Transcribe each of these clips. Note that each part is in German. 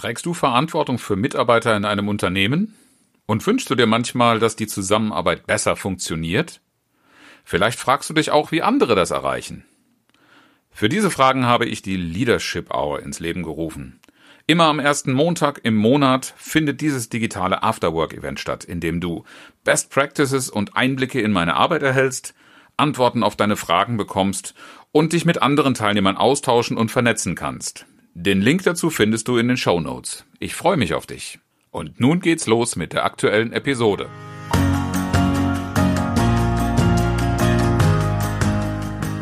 Trägst du Verantwortung für Mitarbeiter in einem Unternehmen? Und wünschst du dir manchmal, dass die Zusammenarbeit besser funktioniert? Vielleicht fragst du dich auch, wie andere das erreichen. Für diese Fragen habe ich die Leadership Hour ins Leben gerufen. Immer am ersten Montag im Monat findet dieses digitale Afterwork-Event statt, in dem du Best Practices und Einblicke in meine Arbeit erhältst, Antworten auf deine Fragen bekommst und dich mit anderen Teilnehmern austauschen und vernetzen kannst. Den Link dazu findest du in den Show Notes. Ich freue mich auf dich. Und nun geht's los mit der aktuellen Episode.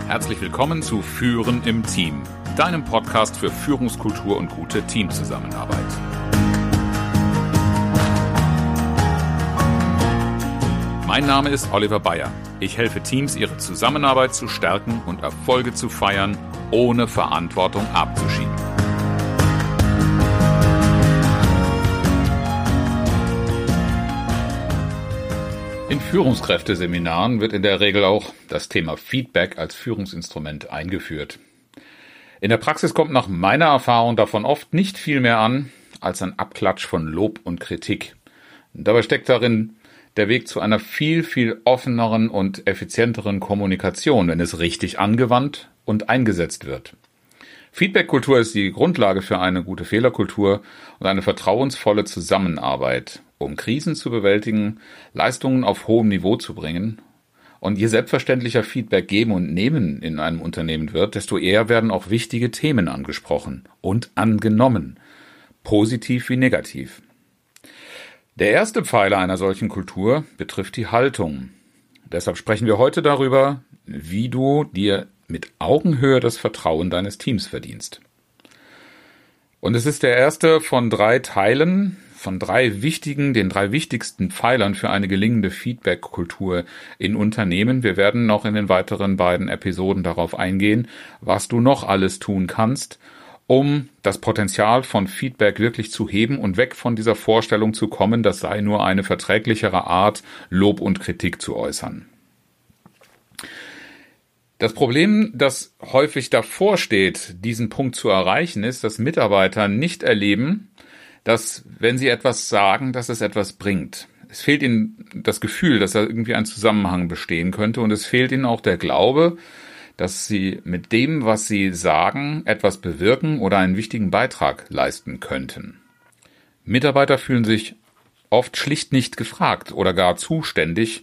Herzlich willkommen zu Führen im Team, deinem Podcast für Führungskultur und gute Teamzusammenarbeit. Mein Name ist Oliver Bayer. Ich helfe Teams, ihre Zusammenarbeit zu stärken und Erfolge zu feiern, ohne Verantwortung abzuschieben. In Führungskräfteseminaren wird in der Regel auch das Thema Feedback als Führungsinstrument eingeführt. In der Praxis kommt nach meiner Erfahrung davon oft nicht viel mehr an als ein Abklatsch von Lob und Kritik. Dabei steckt darin der Weg zu einer viel, viel offeneren und effizienteren Kommunikation, wenn es richtig angewandt und eingesetzt wird. Feedback-Kultur ist die Grundlage für eine gute Fehlerkultur und eine vertrauensvolle Zusammenarbeit um Krisen zu bewältigen, Leistungen auf hohem Niveau zu bringen. Und je selbstverständlicher Feedback geben und nehmen in einem Unternehmen wird, desto eher werden auch wichtige Themen angesprochen und angenommen, positiv wie negativ. Der erste Pfeiler einer solchen Kultur betrifft die Haltung. Deshalb sprechen wir heute darüber, wie du dir mit Augenhöhe das Vertrauen deines Teams verdienst. Und es ist der erste von drei Teilen von drei wichtigen, den drei wichtigsten Pfeilern für eine gelingende Feedback-Kultur in Unternehmen. Wir werden noch in den weiteren beiden Episoden darauf eingehen, was du noch alles tun kannst, um das Potenzial von Feedback wirklich zu heben und weg von dieser Vorstellung zu kommen, das sei nur eine verträglichere Art, Lob und Kritik zu äußern. Das Problem, das häufig davor steht, diesen Punkt zu erreichen, ist, dass Mitarbeiter nicht erleben, dass wenn sie etwas sagen, dass es etwas bringt. Es fehlt ihnen das Gefühl, dass da irgendwie ein Zusammenhang bestehen könnte und es fehlt ihnen auch der Glaube, dass sie mit dem, was sie sagen, etwas bewirken oder einen wichtigen Beitrag leisten könnten. Mitarbeiter fühlen sich oft schlicht nicht gefragt oder gar zuständig,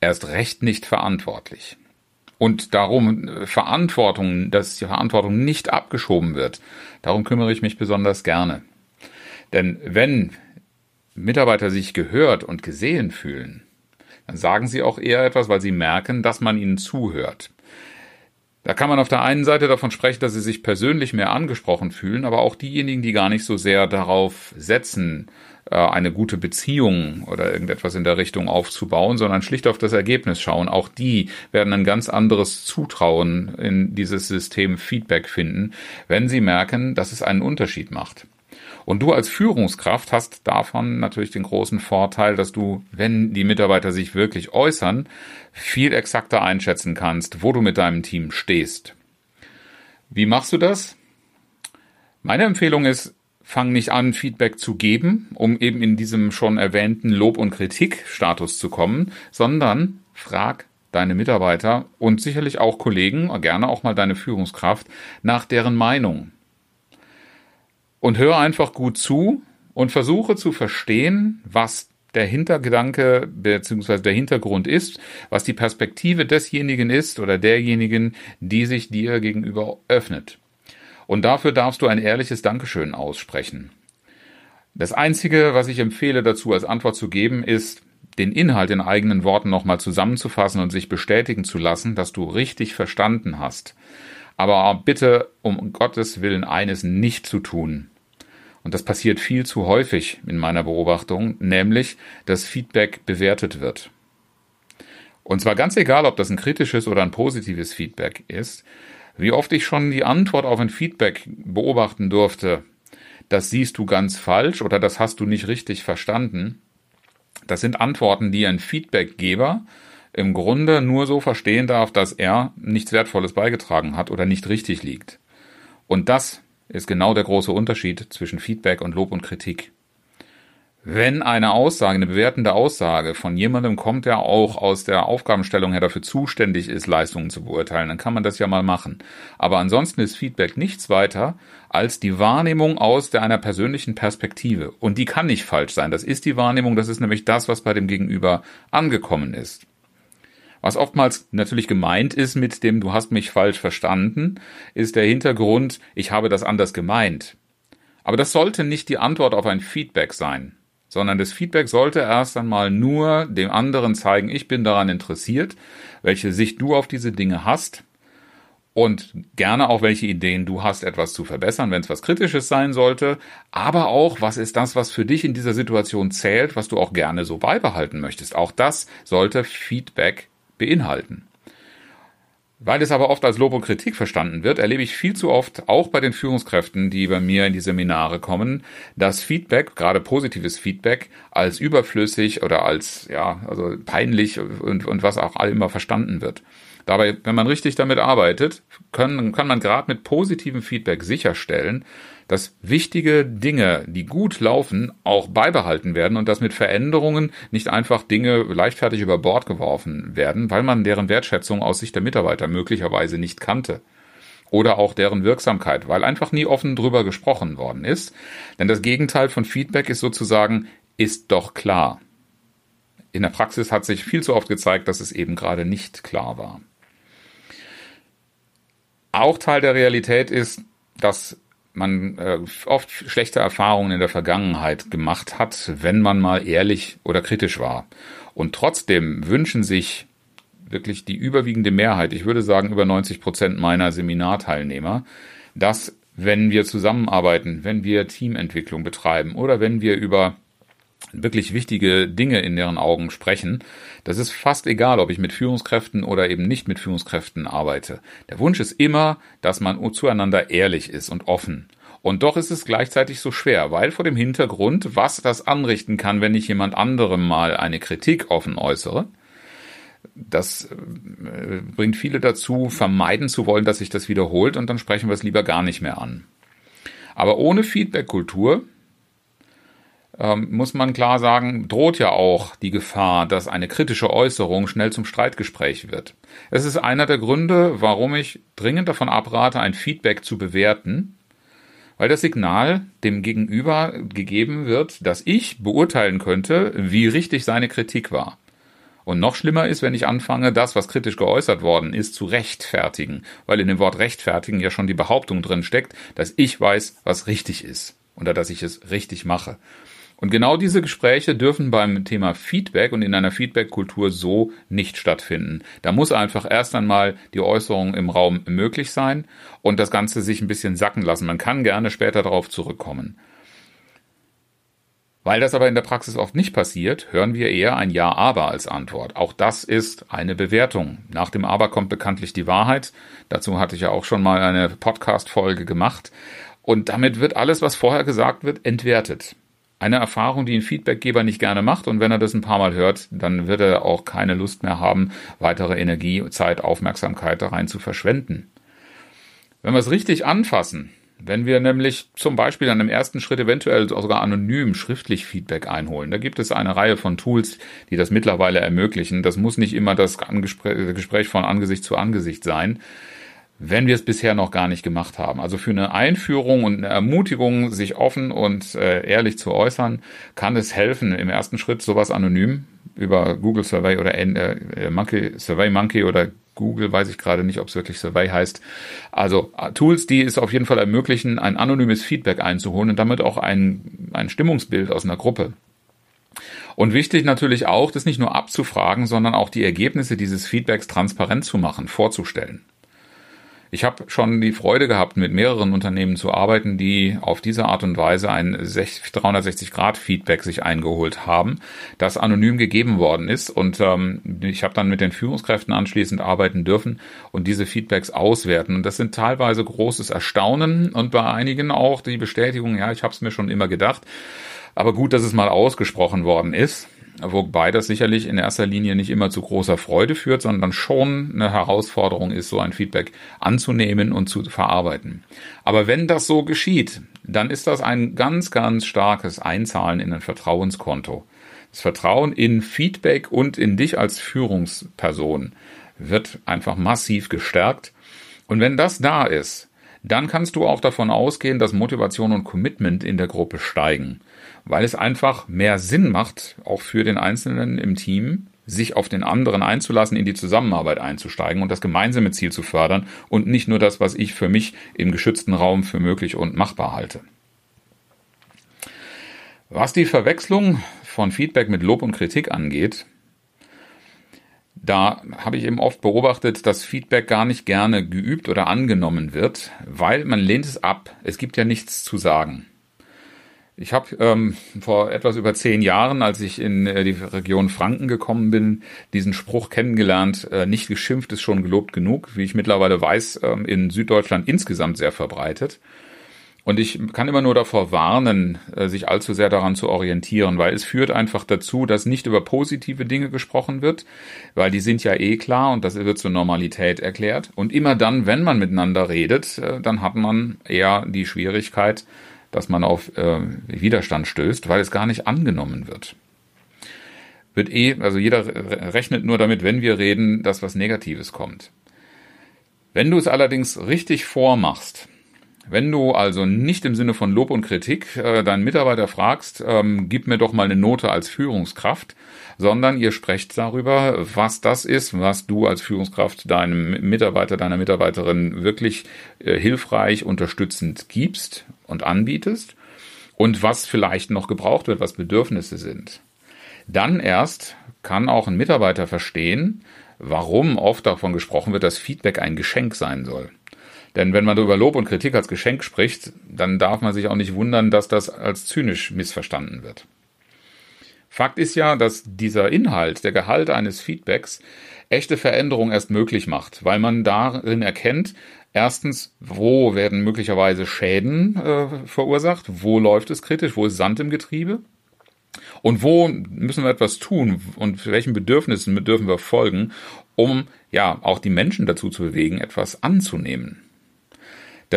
erst recht nicht verantwortlich. Und darum äh, Verantwortung, dass die Verantwortung nicht abgeschoben wird, darum kümmere ich mich besonders gerne. Denn wenn Mitarbeiter sich gehört und gesehen fühlen, dann sagen sie auch eher etwas, weil sie merken, dass man ihnen zuhört. Da kann man auf der einen Seite davon sprechen, dass sie sich persönlich mehr angesprochen fühlen, aber auch diejenigen, die gar nicht so sehr darauf setzen, äh, eine gute Beziehung oder irgendetwas in der Richtung aufzubauen, sondern schlicht auf das Ergebnis schauen. Auch die werden ein ganz anderes Zutrauen in dieses System Feedback finden, wenn sie merken, dass es einen Unterschied macht. Und du als Führungskraft hast davon natürlich den großen Vorteil, dass du, wenn die Mitarbeiter sich wirklich äußern, viel exakter einschätzen kannst, wo du mit deinem Team stehst. Wie machst du das? Meine Empfehlung ist, fang nicht an, Feedback zu geben, um eben in diesem schon erwähnten Lob- und Kritikstatus zu kommen, sondern frag deine Mitarbeiter und sicherlich auch Kollegen, gerne auch mal deine Führungskraft, nach deren Meinung und höre einfach gut zu und versuche zu verstehen, was der Hintergedanke bzw. der Hintergrund ist, was die Perspektive desjenigen ist oder derjenigen, die sich dir gegenüber öffnet. Und dafür darfst du ein ehrliches Dankeschön aussprechen. Das Einzige, was ich empfehle dazu als Antwort zu geben, ist, den Inhalt in eigenen Worten nochmal zusammenzufassen und sich bestätigen zu lassen, dass du richtig verstanden hast. Aber bitte um Gottes Willen eines nicht zu tun. Und das passiert viel zu häufig in meiner Beobachtung, nämlich, dass Feedback bewertet wird. Und zwar ganz egal, ob das ein kritisches oder ein positives Feedback ist, wie oft ich schon die Antwort auf ein Feedback beobachten durfte, das siehst du ganz falsch oder das hast du nicht richtig verstanden. Das sind Antworten, die ein Feedbackgeber im Grunde nur so verstehen darf, dass er nichts Wertvolles beigetragen hat oder nicht richtig liegt. Und das ist genau der große Unterschied zwischen Feedback und Lob und Kritik. Wenn eine Aussage, eine bewertende Aussage von jemandem kommt, der auch aus der Aufgabenstellung her dafür zuständig ist, Leistungen zu beurteilen, dann kann man das ja mal machen. Aber ansonsten ist Feedback nichts weiter als die Wahrnehmung aus der einer persönlichen Perspektive. Und die kann nicht falsch sein. Das ist die Wahrnehmung, das ist nämlich das, was bei dem Gegenüber angekommen ist. Was oftmals natürlich gemeint ist mit dem Du hast mich falsch verstanden, ist der Hintergrund, ich habe das anders gemeint. Aber das sollte nicht die Antwort auf ein Feedback sein sondern das Feedback sollte erst einmal nur dem anderen zeigen, ich bin daran interessiert, welche Sicht du auf diese Dinge hast und gerne auch welche Ideen du hast, etwas zu verbessern, wenn es was Kritisches sein sollte, aber auch, was ist das, was für dich in dieser Situation zählt, was du auch gerne so beibehalten möchtest. Auch das sollte Feedback beinhalten. Weil es aber oft als Lob und Kritik verstanden wird, erlebe ich viel zu oft, auch bei den Führungskräften, die bei mir in die Seminare kommen, dass Feedback, gerade positives Feedback, als überflüssig oder als, ja, also peinlich und, und was auch immer verstanden wird. Dabei, wenn man richtig damit arbeitet, können, kann man gerade mit positivem Feedback sicherstellen, dass wichtige Dinge, die gut laufen, auch beibehalten werden und dass mit Veränderungen nicht einfach Dinge leichtfertig über Bord geworfen werden, weil man deren Wertschätzung aus Sicht der Mitarbeiter möglicherweise nicht kannte. Oder auch deren Wirksamkeit, weil einfach nie offen drüber gesprochen worden ist. Denn das Gegenteil von Feedback ist sozusagen, ist doch klar. In der Praxis hat sich viel zu oft gezeigt, dass es eben gerade nicht klar war. Auch Teil der Realität ist, dass man äh, oft schlechte Erfahrungen in der Vergangenheit gemacht hat, wenn man mal ehrlich oder kritisch war. Und trotzdem wünschen sich wirklich die überwiegende Mehrheit, ich würde sagen über 90 Prozent meiner Seminarteilnehmer, dass wenn wir zusammenarbeiten, wenn wir Teamentwicklung betreiben oder wenn wir über wirklich wichtige Dinge in deren Augen sprechen. Das ist fast egal, ob ich mit Führungskräften oder eben nicht mit Führungskräften arbeite. Der Wunsch ist immer, dass man zueinander ehrlich ist und offen. Und doch ist es gleichzeitig so schwer, weil vor dem Hintergrund, was das anrichten kann, wenn ich jemand anderem mal eine Kritik offen äußere, das äh, bringt viele dazu, vermeiden zu wollen, dass sich das wiederholt und dann sprechen wir es lieber gar nicht mehr an. Aber ohne Feedback-Kultur ähm, muss man klar sagen, droht ja auch die Gefahr, dass eine kritische Äußerung schnell zum Streitgespräch wird. Es ist einer der Gründe, warum ich dringend davon abrate, ein Feedback zu bewerten, weil das Signal dem Gegenüber gegeben wird, dass ich beurteilen könnte, wie richtig seine Kritik war. Und noch schlimmer ist, wenn ich anfange, das, was kritisch geäußert worden ist, zu rechtfertigen, weil in dem Wort rechtfertigen ja schon die Behauptung drin steckt, dass ich weiß, was richtig ist oder dass ich es richtig mache. Und genau diese Gespräche dürfen beim Thema Feedback und in einer Feedback-Kultur so nicht stattfinden. Da muss einfach erst einmal die Äußerung im Raum möglich sein und das Ganze sich ein bisschen sacken lassen. Man kann gerne später darauf zurückkommen. Weil das aber in der Praxis oft nicht passiert, hören wir eher ein Ja, aber als Antwort. Auch das ist eine Bewertung. Nach dem Aber kommt bekanntlich die Wahrheit. Dazu hatte ich ja auch schon mal eine Podcast-Folge gemacht. Und damit wird alles, was vorher gesagt wird, entwertet eine Erfahrung, die ein Feedbackgeber nicht gerne macht und wenn er das ein paar Mal hört, dann wird er auch keine Lust mehr haben, weitere Energie, Zeit, Aufmerksamkeit da rein zu verschwenden. Wenn wir es richtig anfassen, wenn wir nämlich zum Beispiel an einem ersten Schritt eventuell sogar anonym schriftlich Feedback einholen, da gibt es eine Reihe von Tools, die das mittlerweile ermöglichen. Das muss nicht immer das Gespräch von Angesicht zu Angesicht sein wenn wir es bisher noch gar nicht gemacht haben. Also für eine Einführung und eine Ermutigung, sich offen und äh, ehrlich zu äußern, kann es helfen, im ersten Schritt sowas anonym über Google Survey oder äh, äh, Monkey, Survey Monkey oder Google, weiß ich gerade nicht, ob es wirklich Survey heißt. Also äh, Tools, die es auf jeden Fall ermöglichen, ein anonymes Feedback einzuholen und damit auch ein, ein Stimmungsbild aus einer Gruppe. Und wichtig natürlich auch, das nicht nur abzufragen, sondern auch die Ergebnisse dieses Feedbacks transparent zu machen, vorzustellen. Ich habe schon die Freude gehabt, mit mehreren Unternehmen zu arbeiten, die auf diese Art und Weise ein 360-Grad-Feedback sich eingeholt haben, das anonym gegeben worden ist. Und ähm, ich habe dann mit den Führungskräften anschließend arbeiten dürfen und diese Feedbacks auswerten. Und das sind teilweise großes Erstaunen und bei einigen auch die Bestätigung, ja, ich habe es mir schon immer gedacht. Aber gut, dass es mal ausgesprochen worden ist. Wobei das sicherlich in erster Linie nicht immer zu großer Freude führt, sondern schon eine Herausforderung ist, so ein Feedback anzunehmen und zu verarbeiten. Aber wenn das so geschieht, dann ist das ein ganz, ganz starkes Einzahlen in ein Vertrauenskonto. Das Vertrauen in Feedback und in dich als Führungsperson wird einfach massiv gestärkt. Und wenn das da ist, dann kannst du auch davon ausgehen, dass Motivation und Commitment in der Gruppe steigen, weil es einfach mehr Sinn macht, auch für den Einzelnen im Team, sich auf den anderen einzulassen, in die Zusammenarbeit einzusteigen und das gemeinsame Ziel zu fördern und nicht nur das, was ich für mich im geschützten Raum für möglich und machbar halte. Was die Verwechslung von Feedback mit Lob und Kritik angeht, da habe ich eben oft beobachtet, dass Feedback gar nicht gerne geübt oder angenommen wird, weil man lehnt es ab. Es gibt ja nichts zu sagen. Ich habe ähm, vor etwas über zehn Jahren, als ich in äh, die Region Franken gekommen bin, diesen Spruch kennengelernt, äh, nicht geschimpft ist schon gelobt genug, wie ich mittlerweile weiß, ähm, in Süddeutschland insgesamt sehr verbreitet. Und ich kann immer nur davor warnen, äh, sich allzu sehr daran zu orientieren, weil es führt einfach dazu, dass nicht über positive Dinge gesprochen wird, weil die sind ja eh klar und das wird zur Normalität erklärt. Und immer dann, wenn man miteinander redet, äh, dann hat man eher die Schwierigkeit, dass man auf äh, Widerstand stößt, weil es gar nicht angenommen wird. Wird eh, also jeder rechnet nur damit, wenn wir reden, dass was Negatives kommt. Wenn du es allerdings richtig vormachst, wenn du also nicht im Sinne von Lob und Kritik äh, deinen Mitarbeiter fragst, ähm, gib mir doch mal eine Note als Führungskraft, sondern ihr sprecht darüber, was das ist, was du als Führungskraft deinem Mitarbeiter, deiner Mitarbeiterin wirklich äh, hilfreich, unterstützend gibst und anbietest und was vielleicht noch gebraucht wird, was Bedürfnisse sind. Dann erst kann auch ein Mitarbeiter verstehen, warum oft davon gesprochen wird, dass Feedback ein Geschenk sein soll. Denn wenn man über Lob und Kritik als Geschenk spricht, dann darf man sich auch nicht wundern, dass das als zynisch missverstanden wird. Fakt ist ja, dass dieser Inhalt, der Gehalt eines Feedbacks, echte Veränderung erst möglich macht, weil man darin erkennt, erstens, wo werden möglicherweise Schäden äh, verursacht, wo läuft es kritisch, wo ist Sand im Getriebe und wo müssen wir etwas tun und welchen Bedürfnissen dürfen wir folgen, um ja auch die Menschen dazu zu bewegen, etwas anzunehmen.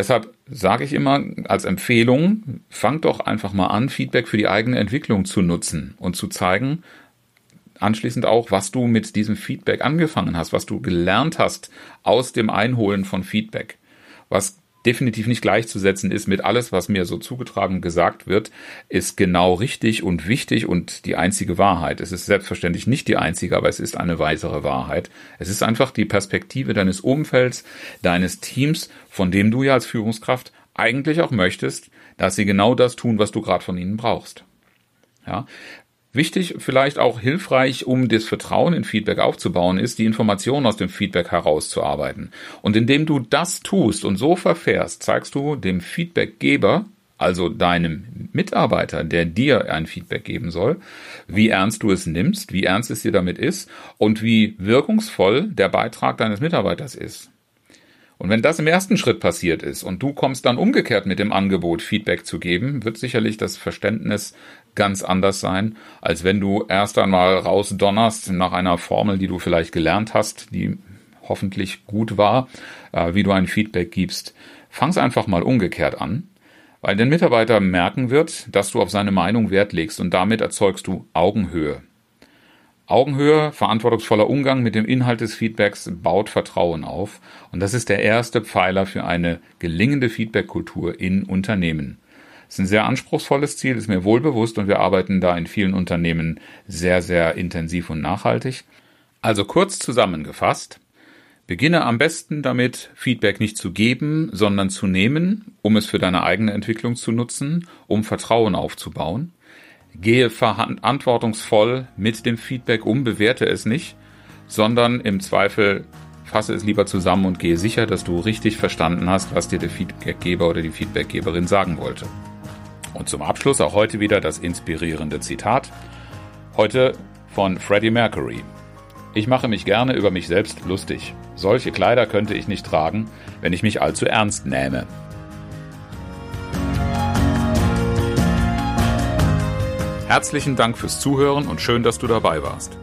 Deshalb sage ich immer als Empfehlung, fangt doch einfach mal an, Feedback für die eigene Entwicklung zu nutzen und zu zeigen, anschließend auch, was du mit diesem Feedback angefangen hast, was du gelernt hast aus dem Einholen von Feedback, was definitiv nicht gleichzusetzen ist mit alles, was mir so zugetragen gesagt wird, ist genau richtig und wichtig und die einzige Wahrheit. Es ist selbstverständlich nicht die einzige, aber es ist eine weitere Wahrheit. Es ist einfach die Perspektive deines Umfelds, deines Teams, von dem du ja als Führungskraft eigentlich auch möchtest, dass sie genau das tun, was du gerade von ihnen brauchst. Ja, Wichtig, vielleicht auch hilfreich, um das Vertrauen in Feedback aufzubauen, ist, die Informationen aus dem Feedback herauszuarbeiten. Und indem du das tust und so verfährst, zeigst du dem Feedbackgeber, also deinem Mitarbeiter, der dir ein Feedback geben soll, wie ernst du es nimmst, wie ernst es dir damit ist und wie wirkungsvoll der Beitrag deines Mitarbeiters ist. Und wenn das im ersten Schritt passiert ist und du kommst dann umgekehrt mit dem Angebot, Feedback zu geben, wird sicherlich das Verständnis ganz anders sein, als wenn du erst einmal rausdonnerst nach einer Formel, die du vielleicht gelernt hast, die hoffentlich gut war, äh, wie du ein Feedback gibst. Fang's einfach mal umgekehrt an, weil der Mitarbeiter merken wird, dass du auf seine Meinung Wert legst und damit erzeugst du Augenhöhe. Augenhöhe, verantwortungsvoller Umgang mit dem Inhalt des Feedbacks baut Vertrauen auf. Und das ist der erste Pfeiler für eine gelingende Feedback-Kultur in Unternehmen. Das ist ein sehr anspruchsvolles Ziel, ist mir wohl bewusst und wir arbeiten da in vielen Unternehmen sehr, sehr intensiv und nachhaltig. Also kurz zusammengefasst, beginne am besten damit, Feedback nicht zu geben, sondern zu nehmen, um es für deine eigene Entwicklung zu nutzen, um Vertrauen aufzubauen. Gehe verantwortungsvoll mit dem Feedback um, bewerte es nicht, sondern im Zweifel fasse es lieber zusammen und gehe sicher, dass du richtig verstanden hast, was dir der Feedbackgeber oder die Feedbackgeberin sagen wollte. Und zum Abschluss auch heute wieder das inspirierende Zitat. Heute von Freddie Mercury. Ich mache mich gerne über mich selbst lustig. Solche Kleider könnte ich nicht tragen, wenn ich mich allzu ernst nähme. Herzlichen Dank fürs Zuhören und schön, dass du dabei warst.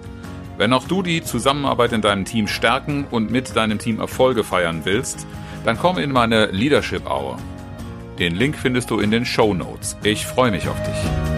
Wenn auch du die Zusammenarbeit in deinem Team stärken und mit deinem Team Erfolge feiern willst, dann komm in meine Leadership Hour. Den Link findest du in den Show Notes. Ich freue mich auf dich.